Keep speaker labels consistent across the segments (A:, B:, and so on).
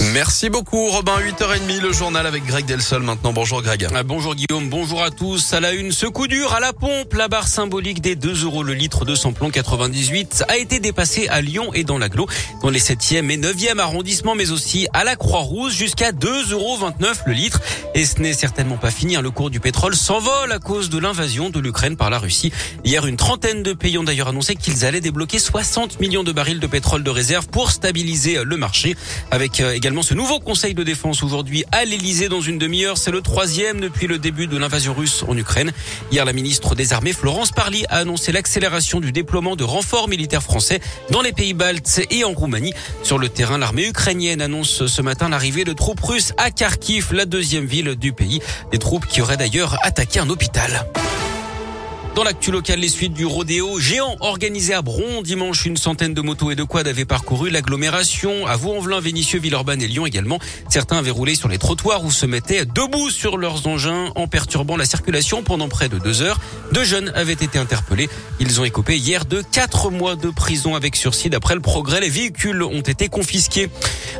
A: Merci beaucoup Robin, 8h30, le journal avec Greg Delsol maintenant. Bonjour Greg.
B: Ah, bonjour Guillaume, bonjour à tous. À la une, ce coup dur à la pompe, la barre symbolique des 2 euros le litre de samplon 98 a été dépassée à Lyon et dans l'aglo, dans les 7e et 9e arrondissements, mais aussi à la Croix-Rouge jusqu'à 2,29 euros le litre. Et ce n'est certainement pas fini, hein. le cours du pétrole s'envole à cause de l'invasion de l'Ukraine par la Russie. Hier, une trentaine de pays ont d'ailleurs annoncé qu'ils allaient débloquer 60 millions de barils de pétrole de réserve pour stabiliser le marché, avec euh, ce nouveau conseil de défense aujourd'hui à l'Elysée dans une demi-heure. C'est le troisième depuis le début de l'invasion russe en Ukraine. Hier, la ministre des Armées, Florence Parly, a annoncé l'accélération du déploiement de renforts militaires français dans les pays baltes et en Roumanie. Sur le terrain, l'armée ukrainienne annonce ce matin l'arrivée de troupes russes à Kharkiv, la deuxième ville du pays. Des troupes qui auraient d'ailleurs attaqué un hôpital. Dans l'actu local, les suites du rodéo géant organisé à Bron dimanche, une centaine de motos et de quads avaient parcouru l'agglomération à Vaux-en-Velin, Vénissieux, Villeurbanne et Lyon également. Certains avaient roulé sur les trottoirs ou se mettaient debout sur leurs engins en perturbant la circulation pendant près de deux heures. Deux jeunes avaient été interpellés. Ils ont écopé hier de quatre mois de prison avec sursis. D'après le progrès, les véhicules ont été confisqués.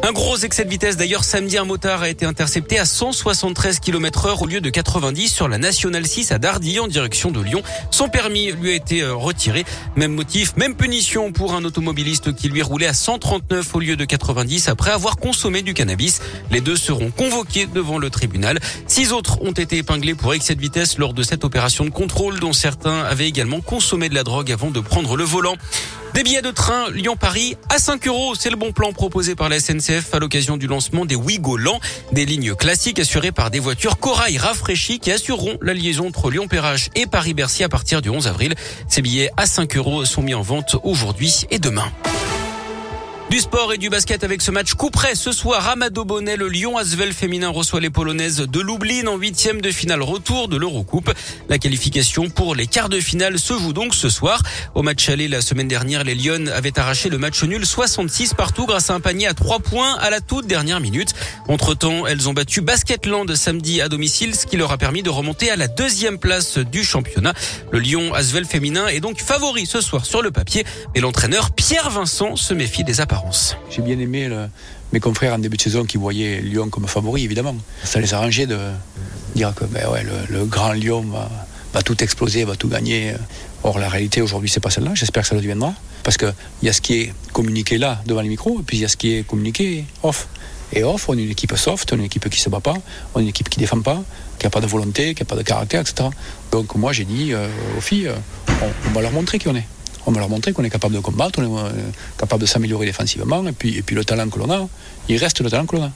B: Un gros excès de vitesse. D'ailleurs, samedi, un motard a été intercepté à 173 km heure au lieu de 90 sur la Nationale 6 à Dardilly en direction de Lyon. Son permis lui a été euh, retiré. Même motif, même punition pour un automobiliste qui lui roulait à 139 au lieu de 90 après avoir consommé du cannabis. Les deux seront convoqués devant le tribunal. Six autres ont été épinglés pour excès de vitesse lors de cette opération de contrôle dont certains avaient également consommé de la drogue avant de prendre le volant. Des billets de train Lyon-Paris à 5 euros. C'est le bon plan proposé par la SNCF à l'occasion du lancement des Ouigo Lent, des lignes classiques assurées par des voitures corail rafraîchies qui assureront la liaison entre Lyon-Perrache et Paris-Bercy à partir du 11 avril. Ces billets à 5 euros sont mis en vente aujourd'hui et demain. Du sport et du basket avec ce match coup près ce soir. Amado Bonnet, le Lyon Asvel féminin reçoit les Polonaises de Lublin en huitième de finale retour de l'Eurocoupe. La qualification pour les quarts de finale se joue donc ce soir. Au match aller la semaine dernière, les Lyon avaient arraché le match nul 66 partout grâce à un panier à trois points à la toute dernière minute. Entre temps, elles ont battu Basketland samedi à domicile, ce qui leur a permis de remonter à la deuxième place du championnat. Le Lyon Asvel féminin est donc favori ce soir sur le papier, mais l'entraîneur Pierre Vincent se méfie des apparences.
C: J'ai bien aimé mes confrères en début de saison qui voyaient Lyon comme favori, évidemment. Ça les arrangeait de dire que ben le, grand Lyon va, tout exploser, va tout gagner. Or, la réalité aujourd'hui, c'est pas celle-là. J'espère que ça le deviendra. Parce qu'il y a ce qui est communiqué là, devant les micros, et puis il y a ce qui est communiqué off. Et off, on est une équipe soft, on est une équipe qui se bat pas, on est une équipe qui défend pas, qui n'a pas de volonté, qui n'a pas de caractère, etc. Donc moi, j'ai dit euh, aux filles, euh, on, on va leur montrer qui on est on va leur montrer qu'on est capable de combattre, on est euh, capable de s'améliorer défensivement, et puis, et puis le talent que l'on a, il reste le talent que l'on a.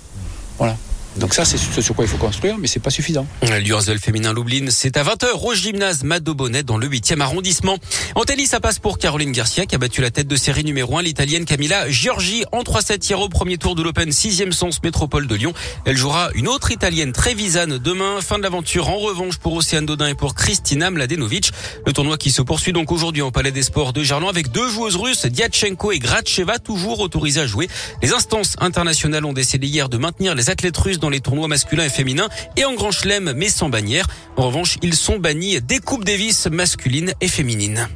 C: Voilà. Donc ça, c'est ce sur quoi il faut construire, mais c'est pas suffisant.
B: L'Ursel féminin Lublin, c'est à 20h au gymnase Mado Bonnet dans le 8e arrondissement. En tennis, ça passe pour Caroline Garcia qui a battu la tête de série numéro 1, l'italienne Camilla Giorgi en 3-7 hier au premier tour de l'Open 6e sens métropole de Lyon. Elle jouera une autre italienne Trevisan demain. Fin de l'aventure en revanche pour Océane Dodin et pour Kristina Mladenovic. Le tournoi qui se poursuit donc aujourd'hui au Palais des Sports de Gerland avec deux joueuses russes, Diachenko et Gracheva, toujours autorisées à jouer. Les instances internationales ont décidé hier de maintenir les athlètes russes dans les tournois masculins et féminins et en grand chelem mais sans bannière. En revanche, ils sont bannis des Coupes Davis masculines et féminines.